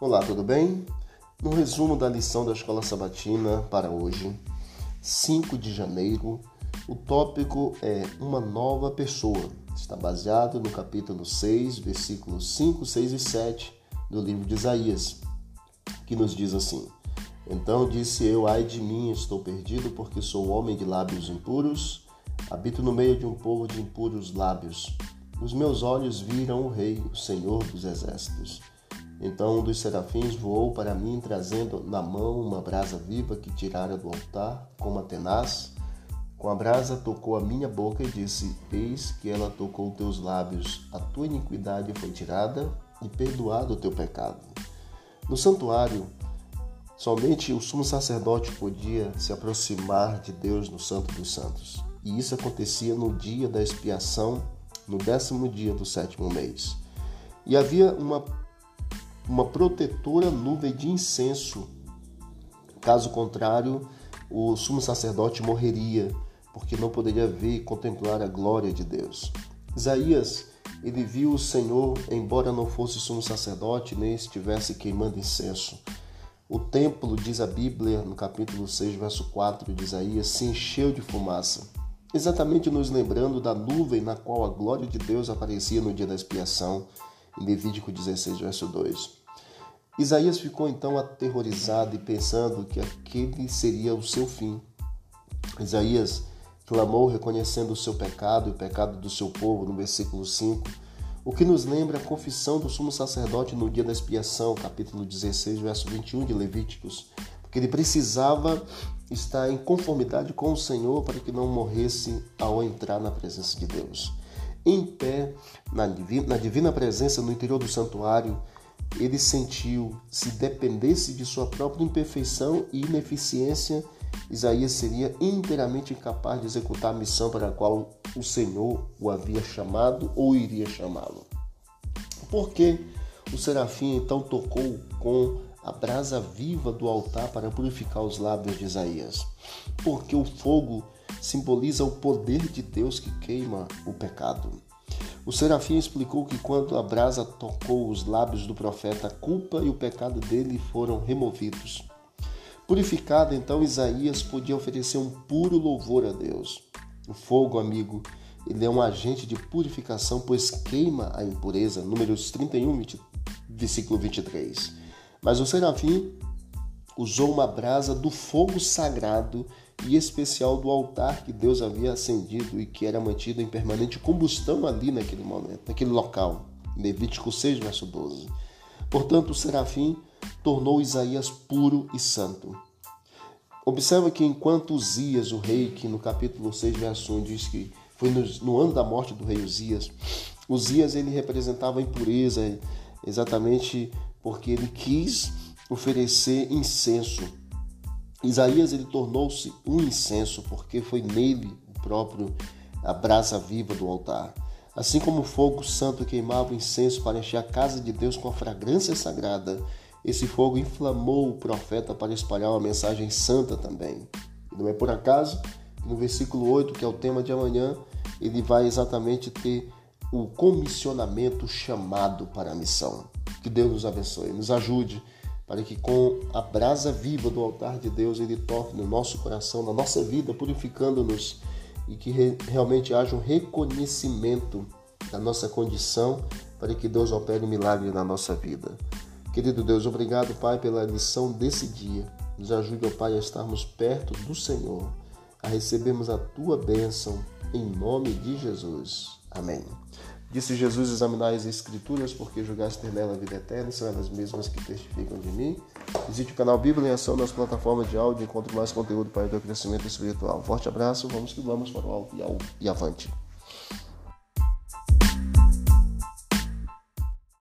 Olá, tudo bem? No resumo da lição da Escola Sabatina para hoje, 5 de janeiro, o tópico é Uma Nova Pessoa. Está baseado no capítulo 6, versículos 5, 6 e 7 do livro de Isaías, que nos diz assim: Então disse eu, ai de mim, estou perdido, porque sou homem de lábios impuros, habito no meio de um povo de impuros lábios. Os meus olhos viram o Rei, o Senhor dos Exércitos. Então um dos serafins voou para mim, trazendo na mão uma brasa viva que tirara do altar, como a tenaz. Com a brasa tocou a minha boca e disse: Eis que ela tocou teus lábios, a tua iniquidade foi tirada e perdoado o teu pecado. No santuário, somente o sumo sacerdote podia se aproximar de Deus no Santo dos Santos. E isso acontecia no dia da expiação, no décimo dia do sétimo mês. E havia uma uma protetora nuvem de incenso. Caso contrário, o sumo sacerdote morreria, porque não poderia ver e contemplar a glória de Deus. Isaías, ele viu o Senhor, embora não fosse sumo sacerdote, nem estivesse queimando incenso. O templo, diz a Bíblia, no capítulo 6, verso 4 de Isaías, se encheu de fumaça, exatamente nos lembrando da nuvem na qual a glória de Deus aparecia no dia da expiação em Levítico 16, verso 2. Isaías ficou então aterrorizado e pensando que aquele seria o seu fim. Isaías clamou reconhecendo o seu pecado e o pecado do seu povo, no versículo 5, o que nos lembra a confissão do sumo sacerdote no dia da expiação, capítulo 16, verso 21 de Levíticos, porque ele precisava estar em conformidade com o Senhor para que não morresse ao entrar na presença de Deus em pé na divina, na divina presença no interior do santuário, ele sentiu, se dependesse de sua própria imperfeição e ineficiência, Isaías seria inteiramente incapaz de executar a missão para a qual o Senhor o havia chamado ou iria chamá-lo. Por que o serafim então tocou com a brasa viva do altar para purificar os lábios de Isaías? Porque o fogo simboliza o poder de Deus que queima o pecado. O serafim explicou que quando a brasa tocou os lábios do profeta, a culpa e o pecado dele foram removidos. Purificado, então, Isaías podia oferecer um puro louvor a Deus. O fogo, amigo, ele é um agente de purificação, pois queima a impureza. Números 31, versículo 23. Mas o serafim usou uma brasa do fogo sagrado e especial do altar que Deus havia acendido e que era mantido em permanente combustão ali naquele momento, naquele local. Levítico 6, verso 12. Portanto, o serafim tornou Isaías puro e santo. Observa que enquanto Uzias, o rei, que no capítulo 6, verso 1 diz que foi no, no ano da morte do rei Uzias, Uzias ele representava a impureza, exatamente porque ele quis oferecer incenso. Isaías ele tornou-se um incenso porque foi nele o próprio a brasa viva do altar. Assim como o fogo santo queimava o incenso para encher a casa de Deus com a fragrância sagrada, esse fogo inflamou o profeta para espalhar uma mensagem santa também. E não é por acaso que no versículo 8, que é o tema de amanhã, ele vai exatamente ter o comissionamento chamado para a missão. Que Deus nos abençoe, nos ajude para que com a brasa viva do altar de Deus ele toque no nosso coração, na nossa vida, purificando-nos e que re realmente haja um reconhecimento da nossa condição para que Deus opere um milagre na nossa vida. Querido Deus, obrigado, Pai, pela lição desse dia. Nos ajude, ó Pai, a estarmos perto do Senhor, a recebermos a tua bênção, em nome de Jesus. Amém. Disse Jesus: Examinai as Escrituras, porque julgaste ter nela a vida eterna, são elas mesmas que testificam de mim. Visite o canal Bíblia em Ação nas plataformas de áudio e encontre mais conteúdo para o teu crescimento espiritual. Forte abraço, vamos que vamos para o alto e avante.